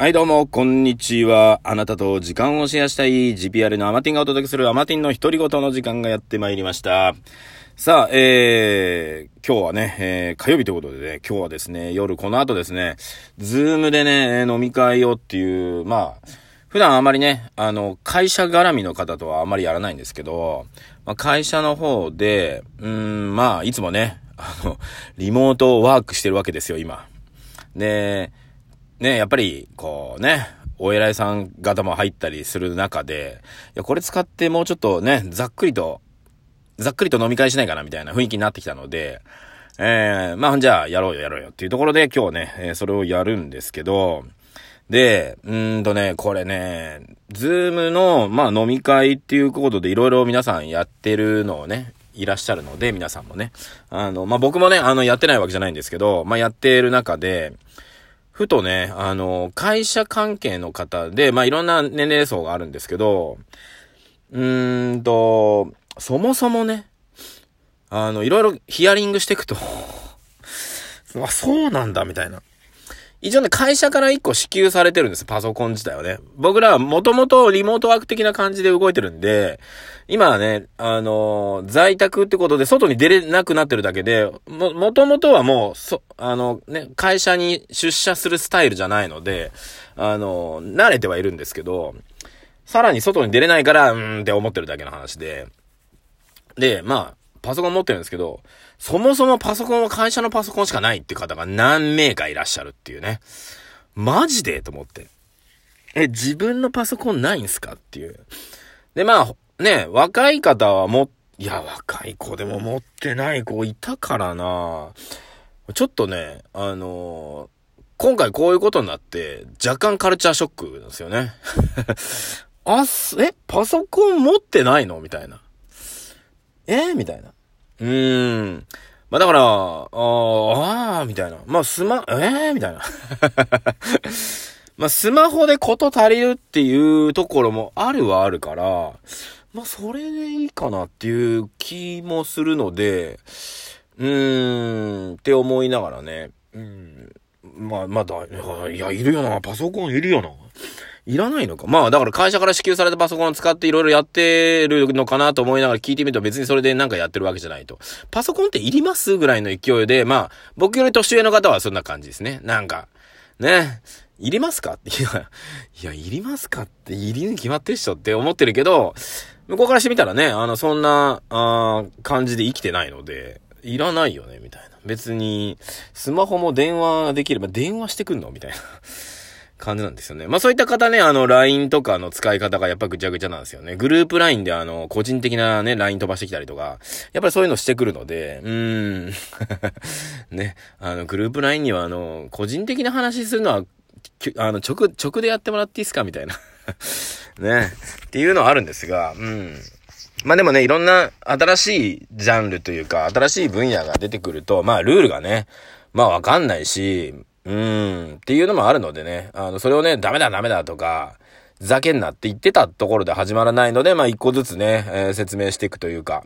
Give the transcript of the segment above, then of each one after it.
はい、どうも、こんにちは。あなたと時間をシェアしたい GPR のアマティンがお届けするアマティンの独り言の時間がやってまいりました。さあ、えー、今日はね、えー、火曜日ということでね、今日はですね、夜この後ですね、ズームでね、飲み会をっていう、まあ、普段あまりね、あの、会社絡みの方とはあまりやらないんですけど、まあ、会社の方で、うん、まあ、いつもね、あの、リモートワークしてるわけですよ、今。で、ね、ねやっぱり、こうね、お偉いさん方も入ったりする中で、いや、これ使ってもうちょっとね、ざっくりと、ざっくりと飲み会しないかなみたいな雰囲気になってきたので、えー、まあ、じゃあ、やろうよ、やろうよっていうところで今日ね、えーそれをやるんですけど、で、うんとね、これね、ズームの、まあ、飲み会っていうことでいろいろ皆さんやってるのをね、いらっしゃるので、皆さんもね。あの、まあ、僕もね、あの、やってないわけじゃないんですけど、まあ、やってる中で、ふとね、あの、会社関係の方で、まあ、いろんな年齢層があるんですけど、うーんと、そもそもね、あの、いろいろヒアリングしていくと、あ、そうなんだ、みたいな。一応ね、会社から一個支給されてるんです、パソコン自体はね。僕らはもともとリモートワーク的な感じで動いてるんで、今はね、あのー在宅ってことで外に出れなくなってるだけで、も、もともとはもう、そ、あのね、会社に出社するスタイルじゃないので、あのー慣れてはいるんですけど、さらに外に出れないから、うーんって思ってるだけの話で。で、まあ、パソコン持ってるんですけど、そもそもパソコンは会社のパソコンしかないって方が何名かいらっしゃるっていうね。マジでと思って。え、自分のパソコンないんすかっていう。で、まあ、ね、若い方はも、いや、若い子でも持ってない子いたからなちょっとね、あのー今回こういうことになって、若干カルチャーショックなんですよね。あ、す、え、パソコン持ってないの？みたいな。えみたいな。うーん。まあだから、あーあ、みたいな。まあスマ、えー、みたいな。まあスマホでこと足りるっていうところもあるはあるから、まあそれでいいかなっていう気もするので、うーん、って思いながらね。うん。まあ、まだ、いや、いるよな。パソコンいるよな。いらないのか？まあ、だから会社から支給されたパソコンを使っていろいろやってるのかなと思いながら聞いてみると別にそれでなんかやってるわけじゃないと。パソコンっていりますぐらいの勢いで、まあ、僕より年上の方はそんな感じですね。なんか、ね。いりますか？って、いや、いや、いりますかって、いりに決まってるっしょって思ってるけど、向こうからしてみたらね、あの、そんな、あ感じで生きてないので、いらないよね、みたいな。別に、スマホも電話できれば電話してくんの？みたいな。感じなんですよね。まあそういった方ね、あの、LINE とかの使い方がやっぱぐちゃぐちゃなんですよね。グループ LINE であの、個人的なね、LINE 飛ばしてきたりとか、やっぱりそういうのしてくるので、うーん。ね、あの、グループ LINE にはあの、個人的な話するのは、あの、直、直でやってもらっていいですかみたいな。ね。っていうのはあるんですが、うん。まあでもね、いろんな新しいジャンルというか、新しい分野が出てくると、まあルールがね、まあわかんないし、うーん、っていうのもあるのでね、あの、それをね、ダメだダメだとか、ざけんなって言ってたところで始まらないので、まあ一個ずつね、えー説明していくというか、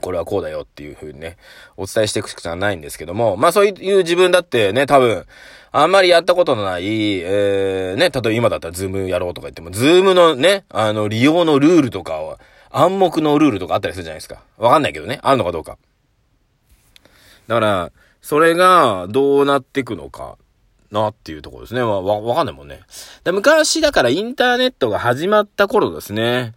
これはこうだよっていう風にね、お伝えしていくしかないんですけども、まあそういう自分だってね、多分、あんまりやったことのない、えー、ね、例えば今だったら Zoom やろうとか言っても、 Zoom のね、あの、利用のルールとかを、暗黙のルールとかあったりするじゃないですか。わかんないけどね、あるのかどうか。だから、それがどうなっていくのかなっていうところですね。わ、わわかんないもんね。で昔だからインターネットが始まった頃ですね。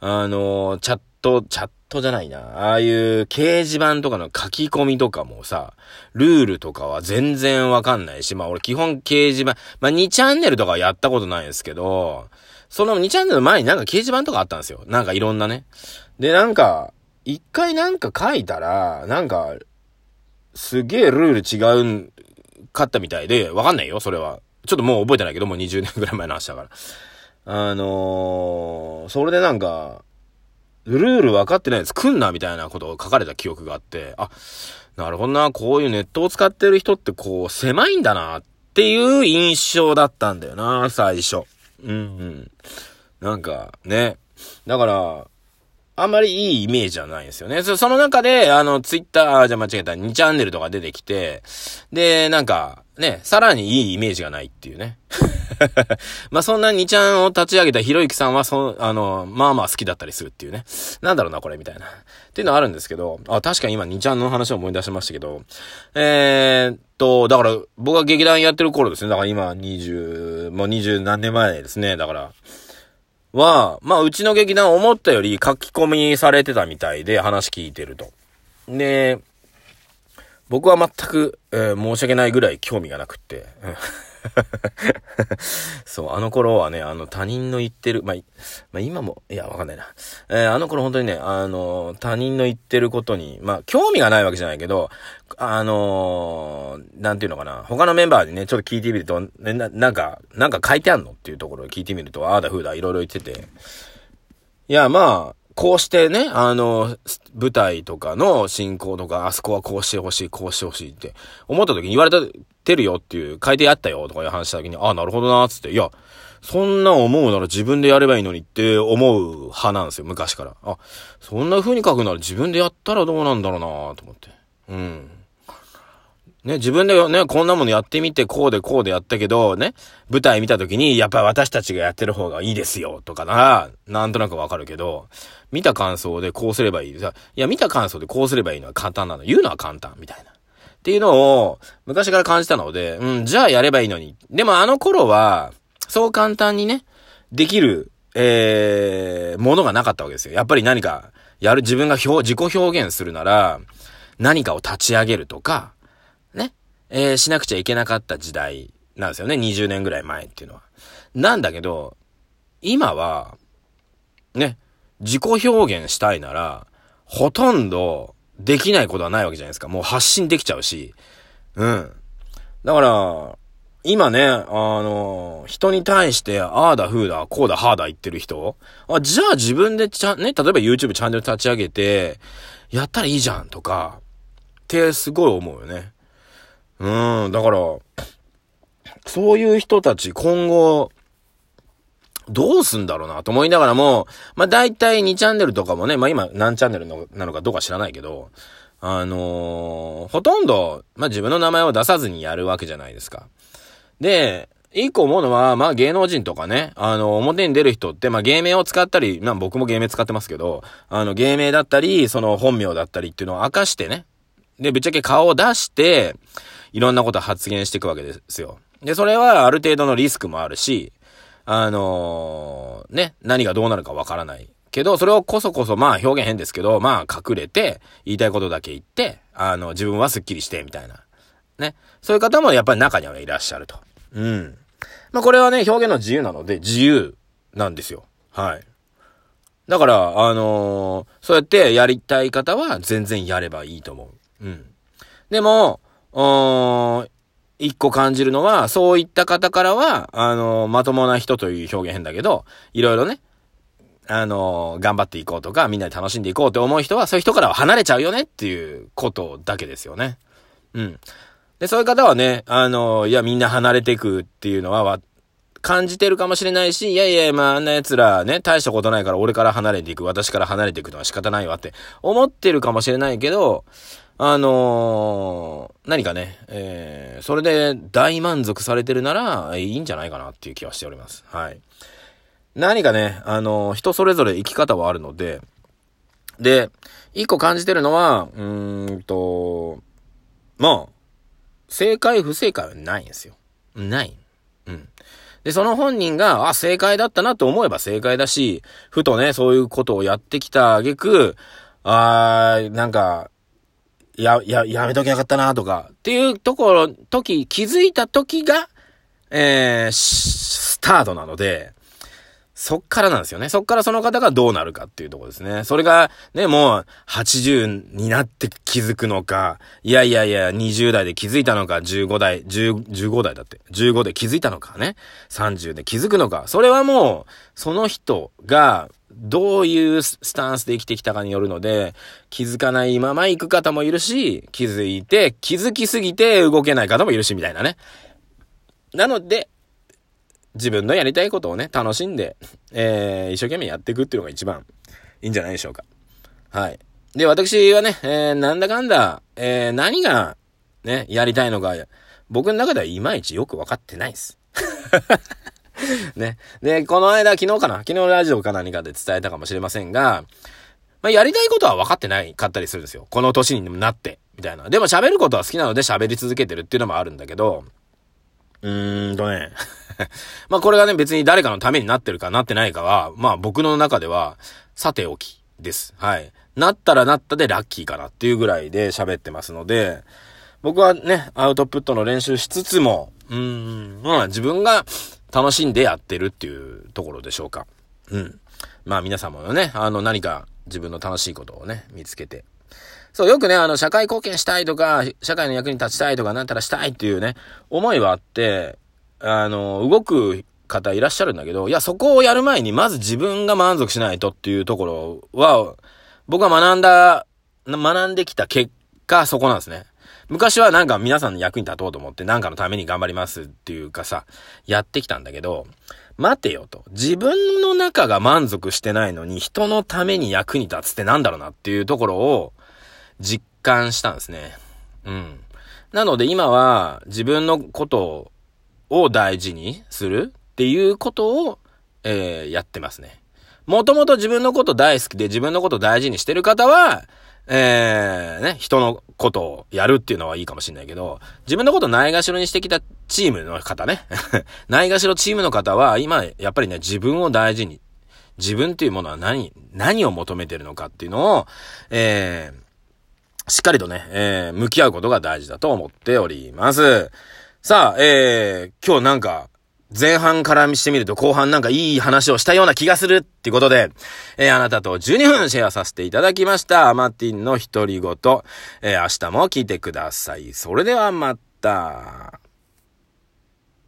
あの、チャット、チャットじゃないな。ああいう掲示板とかの書き込みとかもさ、ルールとかは全然わかんないし、まあ俺基本掲示板、まあ2チャンネルとかはやったことないんですけど、その2チャンネルの前になんか掲示板とかあったんですよ。なんかいろんなね。で、なんか、一回なんか書いたら、なんか、すげえルール違うん、かったみたいで、わかんないよ、それは。ちょっともう覚えてないけど、もう20年ぐらい前の話だから。あのー、それでなんか、ルール分かってないやつ来んな、みたいなことを書かれた記憶があって、あ、なるほどな、こういうネットを使ってる人ってこう、狭いんだな、っていう印象だったんだよな、最初。うんうん。なんか、ね。だから、あんまりいいイメージじゃないんですよね。その中で、あの、ツイッター、じゃ間違えた、2チャンネルとか出てきて、で、なんか、ね、さらにいいイメージがないっていうね。まあそんな2ちゃんを立ち上げたひろゆきさんは、そ、あの、まあまあ好きだったりするっていうね。なんだろうな、これ、みたいな。っていうのはあるんですけど、あ、確かに今2ちゃんの話を思い出しましたけど、えー、っと、だから、僕が劇団やってる頃ですね。だから今20、もう20何年前ですね。だから、は、まあ、うちの劇団思ったより書き込みされてたみたいで話聞いてると。で、僕は全く、えー、申し訳ないぐらい興味がなくって。そう、あの頃はね、あの他人の言ってる、まあ、まあ、今も、いや、わかんないな。えー、あの頃本当にね、あの、他人の言ってることに、まあ、興味がないわけじゃないけど、あのー、なんていうのかな、他のメンバーにね、ちょっと聞いてみると、ね、な、なんか、なんか書いてあんのっていうところを聞いてみると、ああだふうだ、いろいろ言ってて。いや、まあ、こうしてね、あの、舞台とかの進行とか、あそこはこうしてほしい、こうしてほしいって思った時に言われたてるよっていう、書いてあったよとかいう話した時に、ああ、なるほどな、つって、いや、そんな思うなら自分でやればいいのにって思う派なんですよ、昔から。あ、そんな風に書くなら自分でやったらどうなんだろうなと思って。うん。ね、自分でね、こんなものやってみて、こうでこうでやったけど、ね、舞台見た時に、やっぱ私たちがやってる方がいいですよ、とかなら、なんとなくわかるけど、見た感想でこうすればいい。いや、見た感想でこうすればいいのは簡単なの。言うのは簡単、みたいな。っていうのを、昔から感じたので、うん、じゃあやればいいのに。でもあの頃は、そう簡単にね、できる、えー、ものがなかったわけですよ。やっぱり何か、やる、自分が表、自己表現するなら、何かを立ち上げるとか、ね、えー、しなくちゃいけなかった時代なんですよね。20年ぐらい前っていうのは。なんだけど、今は、ね、自己表現したいなら、ほとんどできないことはないわけじゃないですか。もう発信できちゃうし。うん。だから、今ね、あの、人に対して、ああだ、ふうだ、こうだ、はあだ言ってる人あ、じゃあ自分でちゃん、ね、例えば YouTube チャンネル立ち上げて、やったらいいじゃんとか、ってすごい思うよね。うん、だから、そういう人たち今後、どうすんだろうなと思いながらも、まあ大体2チャンネルとかもね、まあ今何チャンネルのなのかどうか知らないけど、あのー、ほとんど、まあ自分の名前を出さずにやるわけじゃないですか。で、一個思うのは、まあ芸能人とかね、あの、表に出る人って、まあ芸名を使ったり、まあ僕も芸名使ってますけど、あの芸名だったり、その本名だったりっていうのを明かしてね。で、ぶっちゃけ顔を出して、いろんなこと発言していくわけですよ。で、それはある程度のリスクもあるし、あのー、ね、何がどうなるかわからない。けど、それをこそこそ、まあ表現変ですけど、まあ隠れて、言いたいことだけ言って、あの、自分はスッキリして、みたいな。ね。そういう方もやっぱり中にはいらっしゃると。うん。まあこれはね、表現の自由なので、自由なんですよ。はい。だから、あのー、そうやってやりたい方は全然やればいいと思う。うん。でも、うん、一個感じるのは、そういった方からは、あの、まともな人という表現変だけど、いろいろね、あの、頑張っていこうとか、みんなで楽しんでいこうって思う人は、そういう人からは離れちゃうよねっていうことだけですよね。うん。で、そういう方はね、あの、いや、みんな離れていくっていうのは、感じてるかもしれないし、いやいや、まあ、あんな奴らね、大したことないから俺から離れていく、私から離れていくのは仕方ないわって思ってるかもしれないけど、あのー、何かね、えー、それで大満足されてるなら、いいんじゃないかなっていう気はしております。はい。何かね、あのー、人それぞれ生き方はあるので、で、一個感じてるのは、うーんと、まあ、正解不正解はないんですよ。ない。うん。で、その本人が、あ、正解だったなと思えば正解だし、ふとね、そういうことをやってきた挙句、あー、なんか、や、や、やめときゃよかったなとか、っていうところ、時、気づいた時が、えー、スタートなので、そっからなんですよね。そっからその方がどうなるかっていうとこですね。それが、ね、もう、80になって気づくのか、いやいやいや、20代で気づいたのか、15代、10、15代だって、15で気づいたのかね、30で気づくのか、それはもう、その人が、どういうスタンスで生きてきたかによるので、気づかないまま行く方もいるし、気づいて、気づきすぎて動けない方もいるし、みたいなね。なので、自分のやりたいことをね、楽しんで、えー、一生懸命やっていくっていうのが一番いいんじゃないでしょうか。はい。で、私はね、えー、なんだかんだ、えー、何が、ね、やりたいのか、僕の中ではいまいちよくわかってないです。ね。で、この間、昨日かな昨日ラジオか何かで伝えたかもしれませんが、まあ、やりたいことは分かってないかったりするんですよ。この年になって、みたいな。でも喋ることは好きなので喋り続けてるっていうのもあるんだけど、うーんとね。まあこれがね別に誰かのためになってるかなってないかは、まあ僕の中では、さておきです。はい。なったらなったでラッキーかなっていうぐらいで喋ってますので、僕はね、アウトプットの練習しつつも、うーん、まあ自分が楽しんでやってるっていうところでしょうか。うん。まあ皆様のね、あの何か自分の楽しいことをね、見つけて。そう、よくね、あの、社会貢献したいとか、社会の役に立ちたいとか、なんたらしたいっていうね、思いはあって、あの、動く方いらっしゃるんだけど、いや、そこをやる前に、まず自分が満足しないとっていうところは、僕は学んだ、学んできた結果、そこなんですね。昔はなんか皆さんの役に立とうと思ってなんかのために頑張りますっていうかさ、やってきたんだけど、待てよと。自分の中が満足してないのに人のために役に立つってなんだろうなっていうところを実感したんですね。うん。なので今は自分のことをを大事にするっていうことを、えー、やってますね。もともと自分のこと大好きで自分のこと大事にしてる方は、えー、ね、人のことをやるっていうのはいいかもしれないけど、自分のことないがしろにしてきたチームの方ね。ないがしろチームの方は、今、やっぱりね、自分を大事に、自分っていうものは何、何を求めてるのかっていうのを、えー、しっかりとね、えー、向き合うことが大事だと思っております。さあ、えー、今日なんか、前半からしてみると後半なんかいい話をしたような気がするっていうことで、えー、あなたと12分シェアさせていただきました。アマティンの独り言。えー、明日も聞いてください。それではまた。